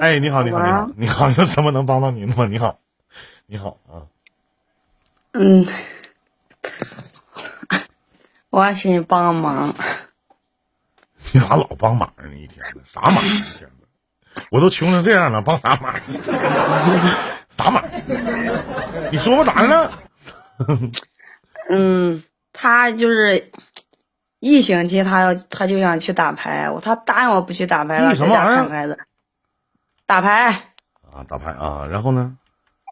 哎，你好，你好，你好，你好，有什么能帮到您吗？你好，你好啊。嗯，我还请你帮个忙。你咋老帮忙呢？一天的啥忙？一天的，我都穷成这样了，帮啥忙？啥忙？你说吧，咋的了？嗯，他就是一星期，他要他就想去打牌，我他答应我不去打牌了，在家看孩子。打牌。啊，打牌啊，然后呢？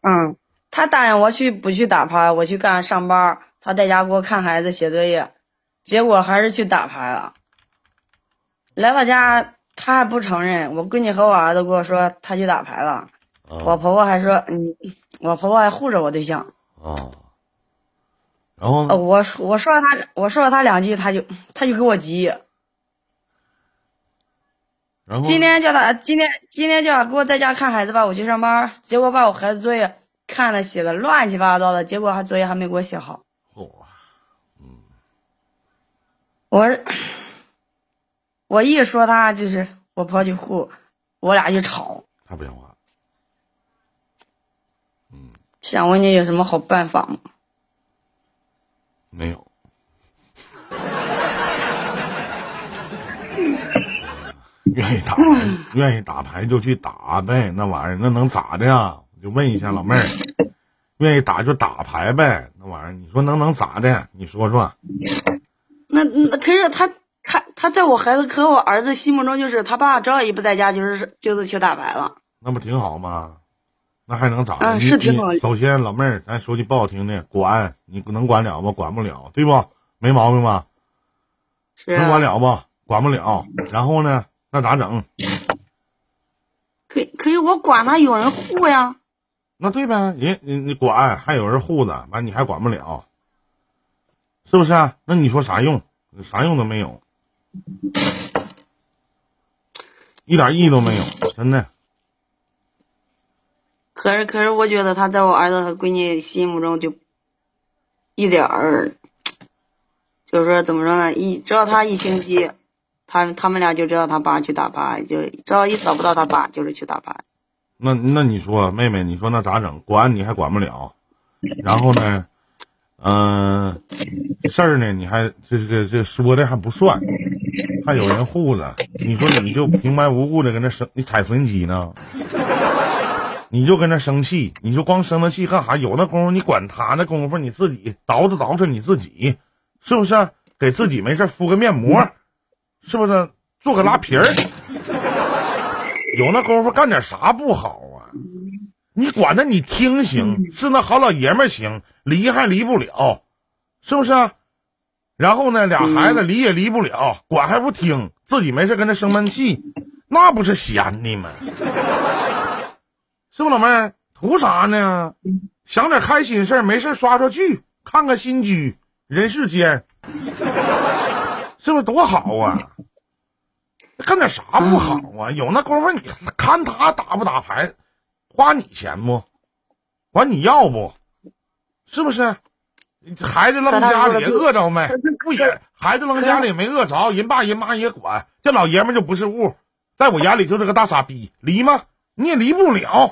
嗯，他答应我去不去打牌，我去干上班，他在家给我看孩子、写作业，结果还是去打牌了。来到家，他还不承认。我闺女和我儿子跟我说他去打牌了，我婆婆还说，嗯，我婆婆还护着我对象。啊。然后我我说了他，我说了他两句，他就他就给我急。然后今天叫他今天今天叫他给我在家看孩子吧，我去上班，结果把我孩子作业看的写的乱七八糟的，结果他作业还没给我写好。哦，嗯，我我一说他就是我婆就护，我俩就吵。他不讲话。嗯。想问你有什么好办法吗？没有。愿意打牌，愿意打牌就去打呗，那玩意儿那能咋的呀？就问一下老妹儿，愿意打就打牌呗，那玩意儿你说能能咋的？你说说。那那可是他他他在我孩子和我儿子心目中就是他爸只要一不在家就是就是去打牌了。那不挺好吗？那还能咋的？嗯，是挺好。首先老妹儿，咱说句不好听的，管你能管了吗？管不了，对不？没毛病吧？是。能管了不？管不了。然后呢？那咋整？可可以，我管他有人护呀。那对呗，人你你管还有人护着，完你还管不了，是不是？那你说啥用？啥用都没有，一点意义都没有，真的。可是可是，我觉得他在我儿子和闺女心目中就一点儿，就是说怎么说呢？一只要他一星期。他他们俩就知道他爸去打牌，就只要一找不到他爸，就是去打牌。那那你说，妹妹，你说那咋整？管你还管不了，然后呢，嗯，事儿呢，你还这这这说的还不算，还有人护着。你说你就平白无故的跟那生，你踩缝纫机呢？你就跟那生气，你就光生那气干啥？有那功夫你管他那功夫，你自己捯饬捯饬你自己，是不是？给自己没事敷个面膜。是不是做个拉皮儿？有那功夫干点啥不好啊？你管他你听行，是那好老爷们行，离还离不了，是不是？然后呢，俩孩子离也离不了，管还不听，自己没事跟他生闷气，那不是闲的吗？是不，老妹儿图啥呢？想点开心事儿，没事刷刷剧，看看新剧，人世间。是不是多好啊？干点啥不好啊？有那功夫你看他打不打牌，花你钱不？管你要不？是不是？孩子扔家里饿着没？不也？孩子扔家里没饿着，人爸人妈也管。这老爷们就不是物，在我眼里就是个大傻逼。离吗？你也离不了，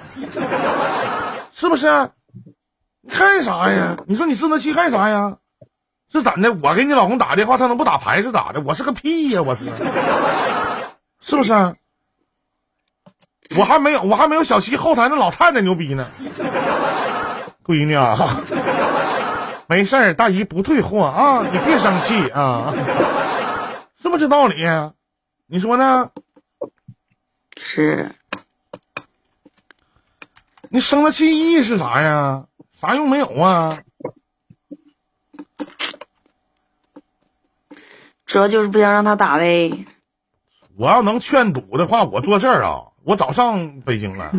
是不是？你干啥呀？你说你生那气干啥呀？是怎的？我给你老公打电话，他能不打牌是咋的？我是个屁呀！我是，是不是？我还没有，我还没有小七后台那老太太牛逼呢。闺女啊，没事儿，大姨不退货啊，你别生气啊，是不是这道理？你说呢？是。你生的气意义是啥呀？啥用没有啊？主要就是不想让他打呗。我要能劝赌的话，我做事儿啊，我早上北京了。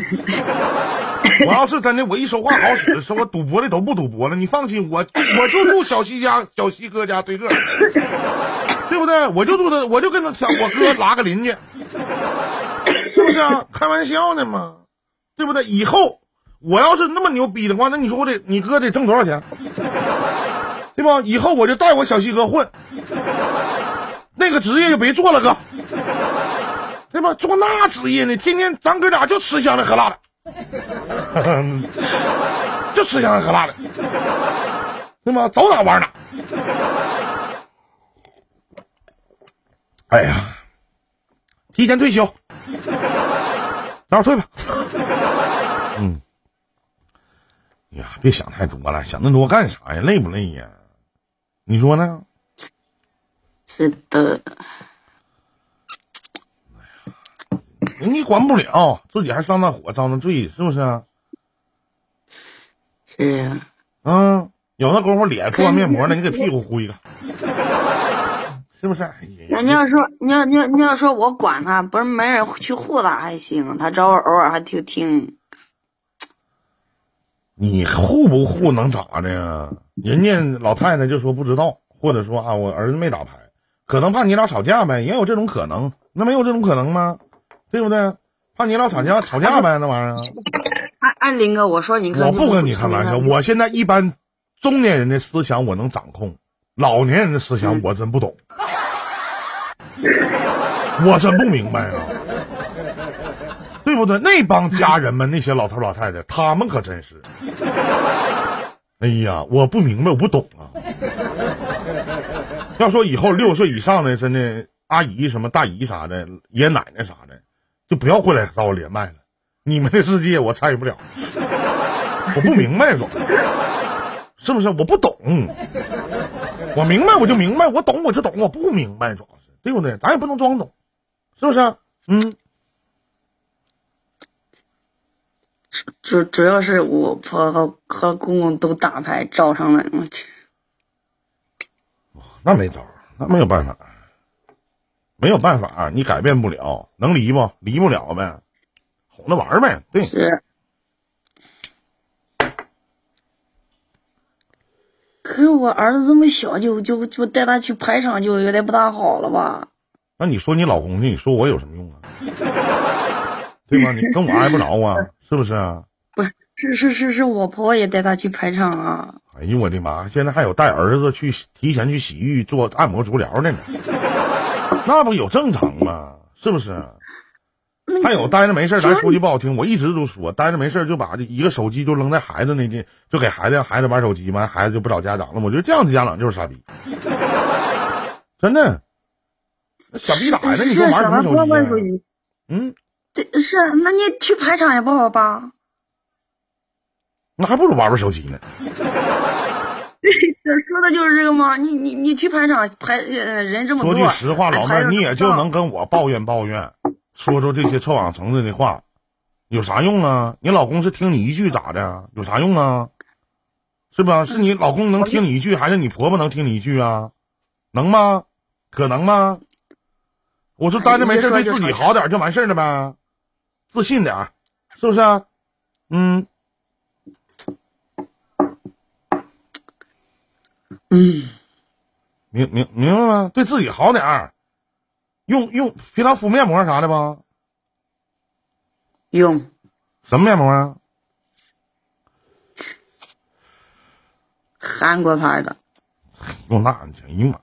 我要是真的，我一说话好使，说我赌博的都不赌博了。你放心，我我就住小西家，小西哥家对个，对不对？我就住他，我就跟他小我哥拉个邻居，是不是啊？开玩笑呢嘛，对不对？以后我要是那么牛逼的话，那你说我得，你哥得挣多少钱？对吧？以后我就带我小西哥混。那个职业就别做了，哥，对吧？做那职业呢，天天咱哥俩就吃香的喝辣的，就吃香的喝辣的，对吗？走哪玩哪。哎呀，提前退休，早点退吧。嗯，呀，别想太多了，想那么多干啥呀？累不累呀？你说呢？是的。你管不了，自己还上那火，遭那罪，是不是？是啊。嗯，有那功夫脸敷完面膜呢，你给屁股敷一个，是不是？那你要说，你要你要你要说我管他，不是没人去护他还行，他找我偶尔还挺挺。你护不护能咋的呀？人家老太太就说不知道，或者说啊，我儿子没打牌，可能怕你俩吵架呗，也有这种可能。那没有这种可能吗？对不对？怕你俩吵架吵架呗，那玩意儿。哎哎，林哥，我说你，我不跟你开玩笑。我现在一般中年人的思想我能掌控，老年人的思想我真不懂，我真不明白啊，对不对？那帮家人们，那些老头老太太，他们可真是。哎呀，我不明白，我不懂啊。要说以后六十岁以上的，真的阿姨什么大姨啥的，爷爷奶奶啥的。就不要过来找我连麦了，你们的世界我参与不了，我不明白总，是不是？我不懂，我明白我就明白，我懂我就懂，我不明白主要是对不对？咱也不能装懂，是不是？嗯，主主要是我婆和和公公都打牌找上了，我去，那没招，那没有办法。没有办法，你改变不了，能离不？离不了呗，哄着玩呗。对。是。可是我儿子这么小，就就就带他去排场，就有点不大好了吧？那你说你老公去，你说我有什么用啊？对吧？你跟我挨不着啊，是不是啊？不是，是是是是我婆婆也带他去排场啊。哎呦我的妈！现在还有带儿子去提前去洗浴、做按摩、足疗的呢。那不有正常吗？是不是？还有待着没事咱说句不好听，我一直都说，待着没事就把这一个手机就扔在孩子那地，就给孩子让孩子玩手机完，孩子就不找家长了。我觉得这样的家长就是傻逼，真的。那小逼崽子，你说玩什么手机？嗯，这是那你去排场也不好吧？那还不如玩玩手机呢。这 说的就是这个吗？你你你去排场排人这么多，说句实话，老妹儿你也就能跟我抱怨抱怨，说说这些臭氧层子的话，有啥用啊？你老公是听你一句咋的？有啥用啊？是吧？是你老公能听你一句，还是你婆婆能听你一句啊？能吗？可能吗？我说待着没事对自己好点就完事了呗，自信点，是不是？嗯。嗯，明明明白吗？对自己好点儿，用用平常敷面膜啥的吧？用什么面膜啊？韩国牌的。用那？哎呀妈呀！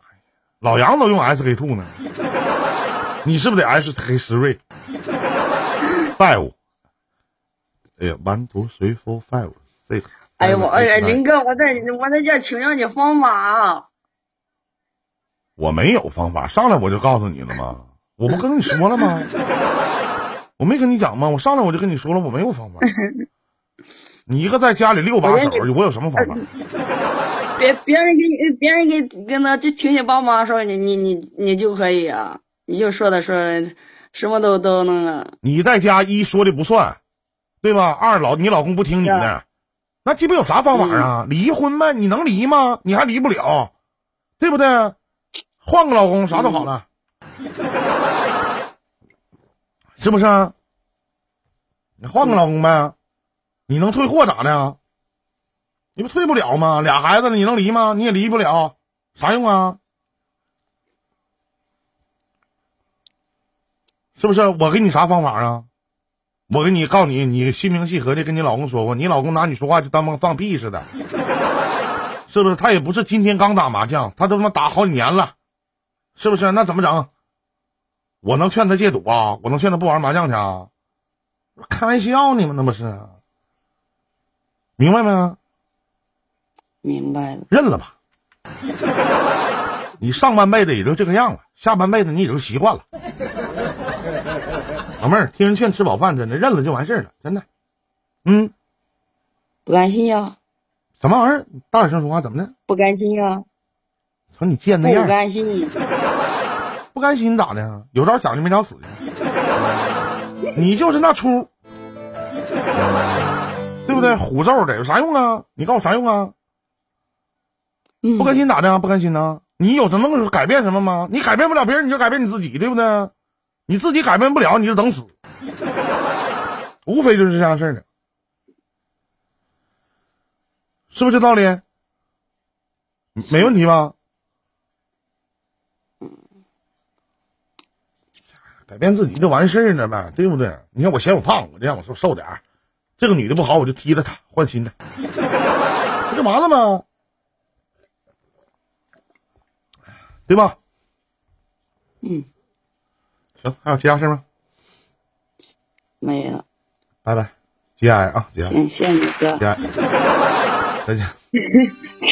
老杨都用 SK two 呢，你是不是得 SK 十瑞？Five。哎呀，one two three four five six。哎呀我哎呀林哥，我在我在这请教你方法。我没有方法，上来我就告诉你了吗？我不跟你说了吗？我没跟你讲吗？我上来我就跟你说了，我没有方法。你一个在家里六把手，我有什么方法？别别人给你，别人给跟他就请你帮忙说你你你你就可以啊，你就说的说什么都都那个。你在家一说的不算，对吧？二老你老公不听你的。那鸡巴有啥方法啊？离婚呗？你能离吗？你还离不了，对不对？换个老公啥都好了，是不是？你换个老公呗，你能退货咋的？你不退不了吗？俩孩子了，你能离吗？你也离不了，啥用啊？是不是？我给你啥方法啊？我给你告诉你，你心平气和的跟你老公说过，你老公拿你说话就当放屁似的，是不是？他也不是今天刚打麻将，他都他妈打好几年了，是不是？那怎么整？我能劝他戒赌啊？我能劝他不玩麻将去啊？开玩笑呢吗？那不是？明白没？明白了。认了吧。你上半辈子也就这个样了，下半辈子你也就习惯了。老妹儿，听人劝，吃饱饭，真的认了就完事儿了，真的。嗯，不甘心呀？什么玩意儿？大点声说话，怎么的？不甘心呀？瞅你贱那样不，甘心。不甘心咋的？有招想就没招死去。你就是那出，对不对？虎咒的有啥用啊？你告诉我啥用啊？嗯不甘心咋的啊？不甘心呢？你有什么能改变什么吗？你改变不了别人，你就改变你自己，对不对？你自己改变不了，你就等死，无非就是这样事儿的，是不是这道理？没问题吧？改变自己就完事儿了呗，对不对？你看我嫌我胖，我就让我瘦瘦点儿这个女的不好，我就踢了她，换新的，不就完了吗？对吧？嗯，行，还有其他事吗？没了。拜拜，节哀啊，节哀，谢谢你哥。节哀，再见。